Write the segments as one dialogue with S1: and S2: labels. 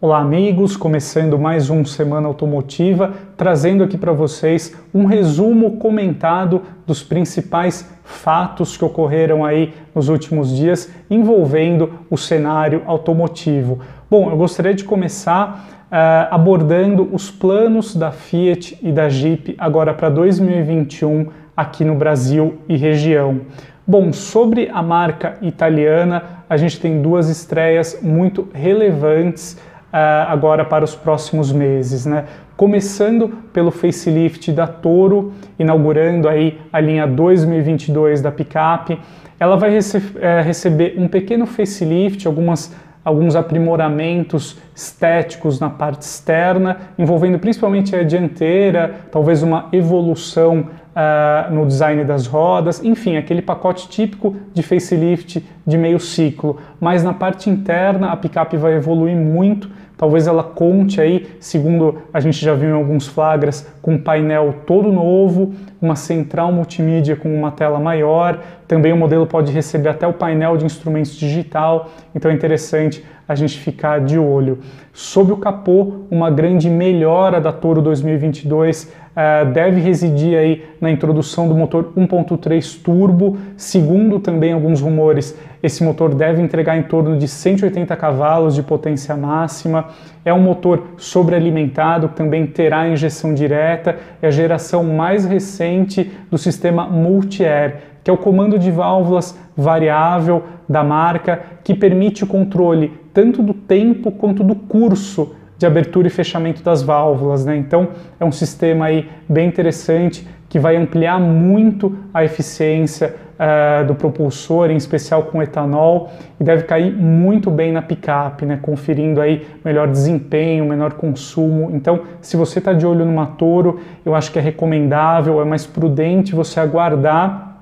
S1: Olá, amigos, começando mais um Semana Automotiva, trazendo aqui para vocês um resumo comentado dos principais fatos que ocorreram aí nos últimos dias envolvendo o cenário automotivo. Bom, eu gostaria de começar uh, abordando os planos da Fiat e da Jeep agora para 2021 aqui no Brasil e região. Bom, sobre a marca italiana, a gente tem duas estreias muito relevantes agora para os próximos meses, né? Começando pelo facelift da Toro, inaugurando aí a linha 2022 da picape, ela vai rece é, receber um pequeno facelift, algumas alguns aprimoramentos estéticos na parte externa, envolvendo principalmente a dianteira, talvez uma evolução uh, no design das rodas, enfim, aquele pacote típico de facelift de meio ciclo. Mas na parte interna a picape vai evoluir muito, talvez ela conte aí, segundo a gente já viu em alguns flagras, com um painel todo novo, uma central multimídia com uma tela maior, também o modelo pode receber até o painel de instrumentos digital, então é interessante a gente ficar de olho. Sob o capô, uma grande melhora da Toro 2022 uh, deve residir aí na introdução do motor 1.3 turbo. Segundo também alguns rumores, esse motor deve entregar em torno de 180 cavalos de potência máxima. É um motor sobrealimentado também terá injeção direta. É a geração mais recente do sistema Multi-Air, que é o comando de válvulas variável da marca que permite o controle tanto do tempo quanto do curso de abertura e fechamento das válvulas, né? Então é um sistema aí bem interessante que vai ampliar muito a eficiência uh, do propulsor, em especial com etanol, e deve cair muito bem na picape, né? Conferindo aí melhor desempenho, menor consumo. Então, se você está de olho numa Toro, eu acho que é recomendável, é mais prudente você aguardar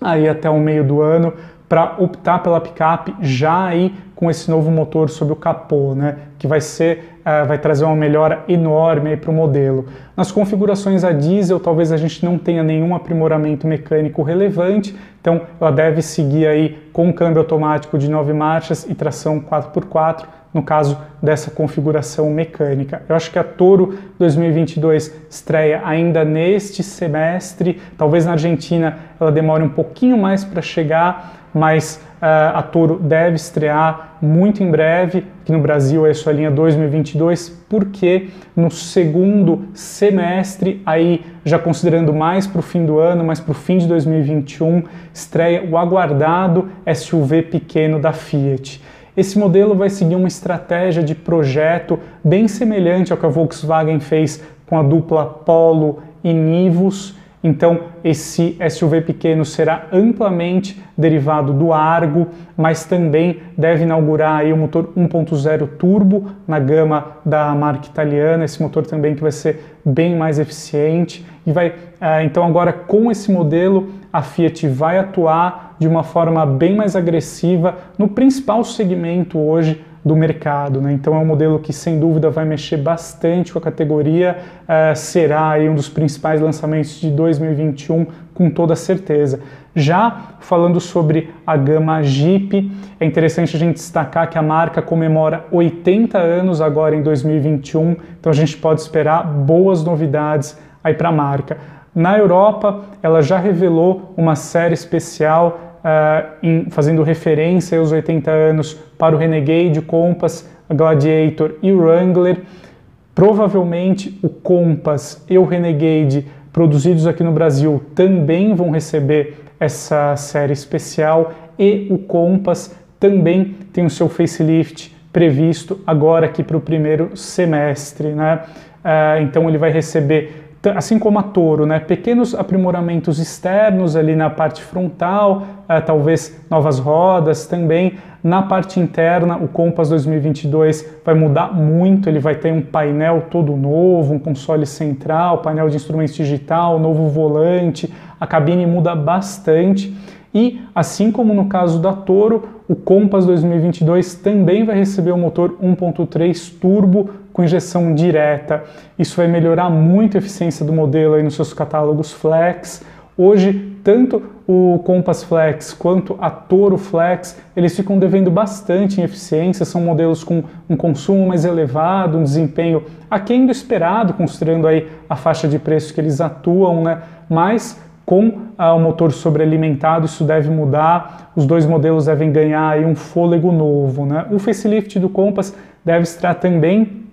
S1: aí até o meio do ano para optar pela picape já aí com esse novo motor sob o capô, né, que vai ser uh, vai trazer uma melhora enorme para o modelo. Nas configurações a diesel, talvez a gente não tenha nenhum aprimoramento mecânico relevante, então ela deve seguir aí com câmbio automático de 9 marchas e tração 4x4, no caso dessa configuração mecânica. Eu acho que a Toro 2022 estreia ainda neste semestre, talvez na Argentina ela demore um pouquinho mais para chegar, mas uh, a Toro deve estrear muito em breve, aqui no Brasil é sua linha 2022, porque no segundo semestre, aí já considerando mais para o fim do ano, mais para o fim de 2021, estreia o aguardado SUV pequeno da Fiat. Esse modelo vai seguir uma estratégia de projeto bem semelhante ao que a Volkswagen fez com a dupla Polo e Nivus, então, esse SUV pequeno será amplamente derivado do Argo, mas também deve inaugurar aí o motor 1.0 turbo na gama da marca italiana, esse motor também que vai ser bem mais eficiente e vai eh, então agora com esse modelo a Fiat vai atuar de uma forma bem mais agressiva no principal segmento hoje do mercado. Né? Então é um modelo que sem dúvida vai mexer bastante com a categoria, uh, será aí um dos principais lançamentos de 2021 com toda certeza. Já falando sobre a gama Jeep, é interessante a gente destacar que a marca comemora 80 anos agora em 2021, então a gente pode esperar boas novidades aí para a marca. Na Europa, ela já revelou uma série especial uh, em, fazendo referência aos 80 anos para o Renegade, o Compass, a Gladiator e o Wrangler. Provavelmente o Compass e o Renegade, produzidos aqui no Brasil, também vão receber essa série especial e o Compass também tem o seu facelift previsto agora aqui para o primeiro semestre, né? Uh, então ele vai receber assim como a Toro, né, pequenos aprimoramentos externos ali na parte frontal, uh, talvez novas rodas também. Na parte interna, o Compass 2022 vai mudar muito, ele vai ter um painel todo novo, um console central, painel de instrumentos digital, novo volante, a cabine muda bastante. E, assim como no caso da Toro, o Compass 2022 também vai receber o motor 1.3 turbo com injeção direta. Isso vai melhorar muito a eficiência do modelo aí nos seus catálogos flex. Hoje, tanto o Compass Flex quanto a Toro Flex, eles ficam devendo bastante em eficiência, são modelos com um consumo mais elevado, um desempenho aquém do esperado, considerando aí a faixa de preço que eles atuam, né? Mas com ah, o motor sobrealimentado, isso deve mudar, os dois modelos devem ganhar aí um fôlego novo, né? O facelift do Compass deve estar também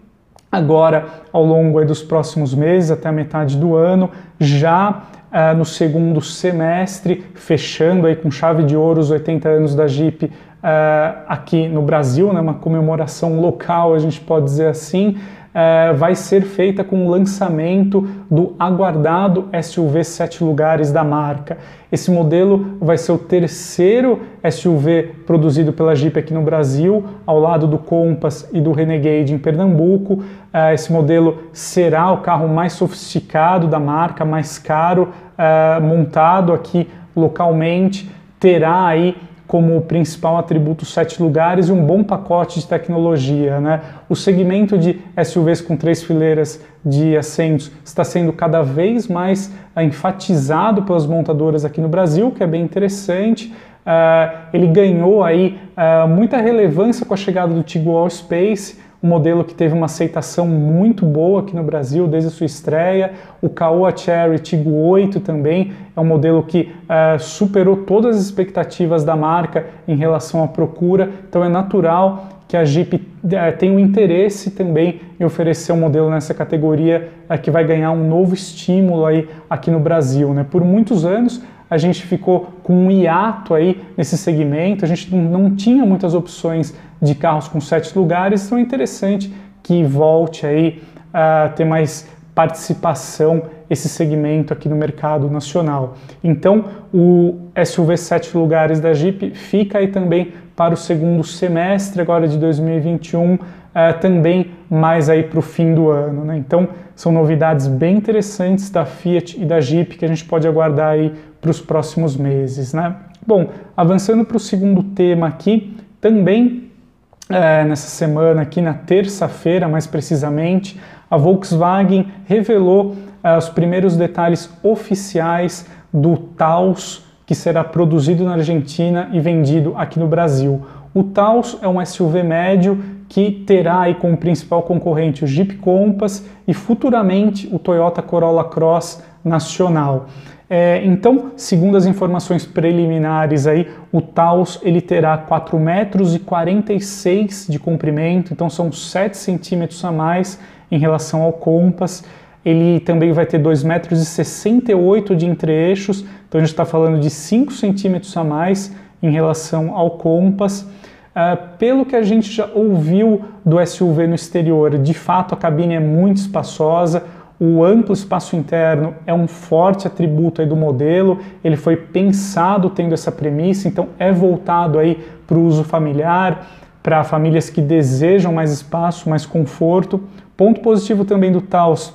S1: agora ao longo dos próximos meses, até a metade do ano, já uh, no segundo semestre, fechando aí com chave de ouro os 80 anos da Jeep uh, aqui no Brasil, né, uma comemoração local, a gente pode dizer assim, uh, vai ser feita com o lançamento do aguardado SUV 7 lugares da marca. Esse modelo vai ser o terceiro SUV produzido pela Jeep aqui no Brasil, ao lado do Compass e do Renegade em Pernambuco. Uh, esse modelo será o carro mais sofisticado da marca, mais caro, montado aqui localmente. Terá aí como principal atributo sete lugares e um bom pacote de tecnologia. Né? O segmento de SUVs com três fileiras de assentos está sendo cada vez mais uh, enfatizado pelas montadoras aqui no Brasil, que é bem interessante. Uh, ele ganhou aí uh, muita relevância com a chegada do Tiguan Space, um modelo que teve uma aceitação muito boa aqui no Brasil desde sua estreia. O Caoa Cherry Tiggo 8 também é um modelo que uh, superou todas as expectativas da marca em relação à procura, então é natural que a Jeep uh, tenha um interesse também em oferecer um modelo nessa categoria uh, que vai ganhar um novo estímulo aí aqui no Brasil. Né? Por muitos anos a gente ficou com um hiato aí nesse segmento, a gente não tinha muitas opções de carros com sete lugares, então é interessante que volte aí a ter mais participação esse segmento aqui no mercado nacional. Então, o SUV sete lugares da Jeep fica aí também para o segundo semestre agora de 2021, uh, eh, também mais aí para o fim do ano. Né? Então, são novidades bem interessantes da Fiat e da Jeep que a gente pode aguardar aí para os próximos meses. Né? Bom, avançando para o segundo tema aqui, também é, nessa semana, aqui na terça-feira mais precisamente, a Volkswagen revelou é, os primeiros detalhes oficiais do Taos que será produzido na Argentina e vendido aqui no Brasil. O Taos é um SUV médio que terá aí como principal concorrente o Jeep Compass e futuramente o Toyota Corolla Cross nacional. É, então, segundo as informações preliminares aí, o Taos ele terá 4 metros e 46 de comprimento, então são 7 centímetros a mais em relação ao Compass. Ele também vai ter 2 metros e 68 de entre-eixos, então a gente está falando de 5 centímetros a mais em relação ao Compass. Uh, pelo que a gente já ouviu do SUV no exterior, de fato a cabine é muito espaçosa, o amplo espaço interno é um forte atributo aí do modelo, ele foi pensado tendo essa premissa, então é voltado aí para o uso familiar, para famílias que desejam mais espaço, mais conforto. Ponto positivo também do Taos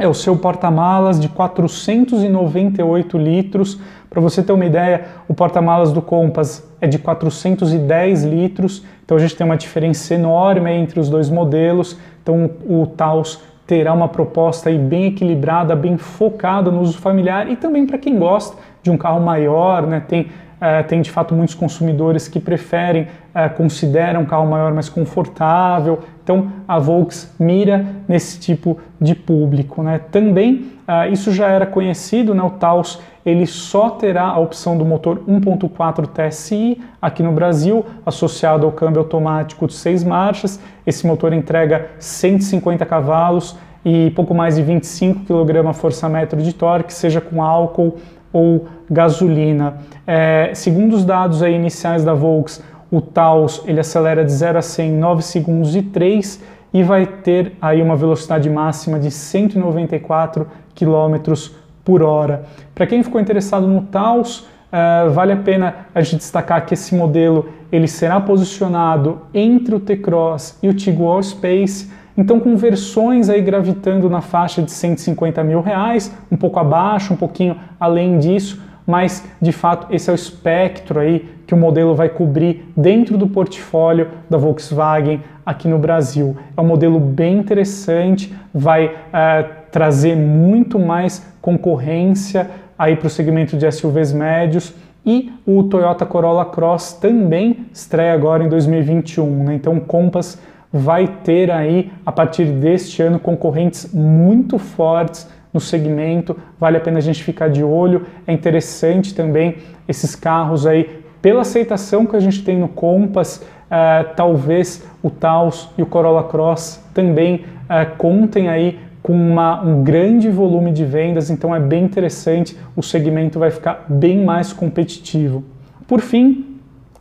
S1: é o seu porta-malas de 498 litros. Para você ter uma ideia, o porta-malas do Compass é de 410 litros, então a gente tem uma diferença enorme entre os dois modelos. Então o Taos terá uma proposta aí bem equilibrada, bem focada no uso familiar e também para quem gosta de um carro maior, né? Tem, uh, tem de fato muitos consumidores que preferem, uh, consideram um carro maior mais confortável. Então a Volks mira nesse tipo de público, né? Também uh, isso já era conhecido, né? O Taos ele só terá a opção do motor 1.4 TSI aqui no Brasil, associado ao câmbio automático de seis marchas. Esse motor entrega 150 cavalos e pouco mais de 25 kgfm de torque, seja com álcool ou gasolina. É, segundo os dados aí iniciais da Volks, o Taos ele acelera de 0 a 100 em 9 segundos e 3 e vai ter aí uma velocidade máxima de 194 km por hora. Para quem ficou interessado no Taos, uh, vale a pena a gente destacar que esse modelo ele será posicionado entre o T-Cross e o Tiguan Space, então com versões aí gravitando na faixa de 150 mil reais, um pouco abaixo, um pouquinho além disso, mas de fato esse é o espectro aí que o modelo vai cobrir dentro do portfólio da Volkswagen aqui no Brasil. É um modelo bem interessante, vai uh, trazer muito mais concorrência aí para o segmento de SUVs médios e o Toyota Corolla Cross também estreia agora em 2021. Né? Então Compass vai ter aí a partir deste ano concorrentes muito fortes no segmento, vale a pena a gente ficar de olho. É interessante também esses carros aí, pela aceitação que a gente tem no Compass, uh, talvez o Taos e o Corolla Cross também uh, contem aí com uma, um grande volume de vendas, então é bem interessante, o segmento vai ficar bem mais competitivo. Por fim,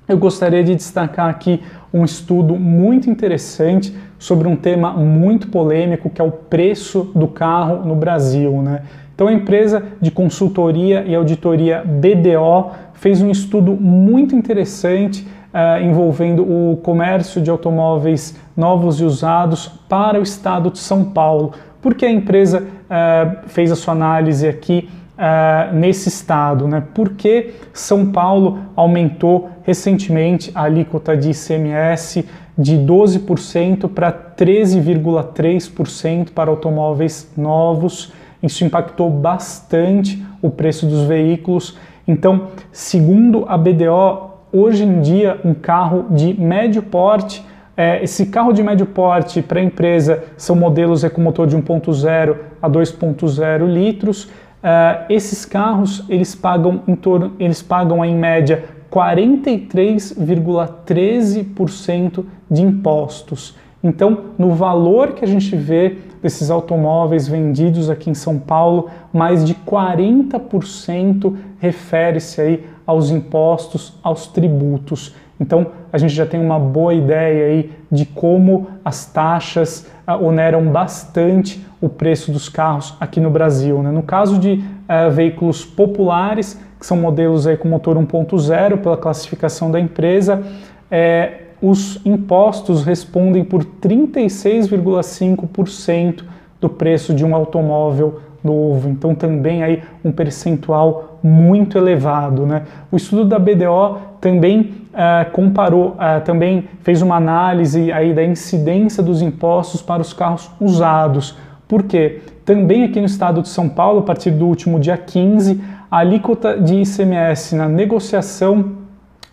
S1: eu gostaria de destacar aqui um estudo muito interessante sobre um tema muito polêmico que é o preço do carro no Brasil. Né? Então, a empresa de consultoria e auditoria BDO fez um estudo muito interessante uh, envolvendo o comércio de automóveis novos e usados para o estado de São Paulo. Por que a empresa uh, fez a sua análise aqui uh, nesse estado? Né? Por que São Paulo aumentou recentemente a alíquota de ICMS de 12% para 13,3% para automóveis novos? Isso impactou bastante o preço dos veículos. Então, segundo a BDO, hoje em dia um carro de médio porte é, esse carro de médio porte para a empresa são modelos com motor de 1.0 a 2.0 litros. Uh, esses carros eles pagam em torno, eles pagam em média 43,13% de impostos. Então, no valor que a gente vê desses automóveis vendidos aqui em São Paulo, mais de 40% refere-se aí aos impostos, aos tributos. Então, a gente já tem uma boa ideia aí de como as taxas uh, oneram bastante o preço dos carros aqui no Brasil. Né? No caso de uh, veículos populares, que são modelos aí com motor 1.0 pela classificação da empresa, é, os impostos respondem por 36,5% do preço de um automóvel novo. Então também aí um percentual muito elevado. Né? O estudo da BDO também uh, comparou, uh, também fez uma análise aí da incidência dos impostos para os carros usados. Por quê? Também aqui no estado de São Paulo, a partir do último dia 15, a alíquota de ICMS na negociação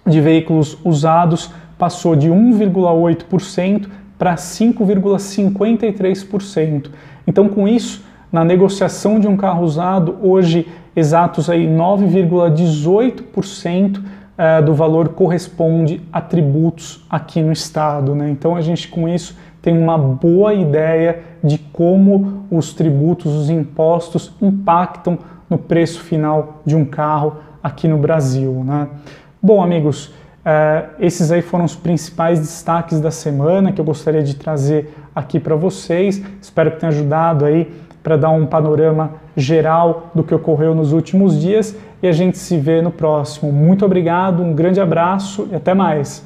S1: de veículos usados passou de 1,8% para 5,53%. Então, com isso, na negociação de um carro usado, hoje exatos aí 9,18% uh, do valor corresponde a tributos aqui no estado. Né? Então a gente com isso tem uma boa ideia de como os tributos, os impostos impactam no preço final de um carro aqui no Brasil. Né? Bom, amigos, uh, esses aí foram os principais destaques da semana que eu gostaria de trazer aqui para vocês. Espero que tenha ajudado aí para dar um panorama geral do que ocorreu nos últimos dias e a gente se vê no próximo. Muito obrigado, um grande abraço e até mais.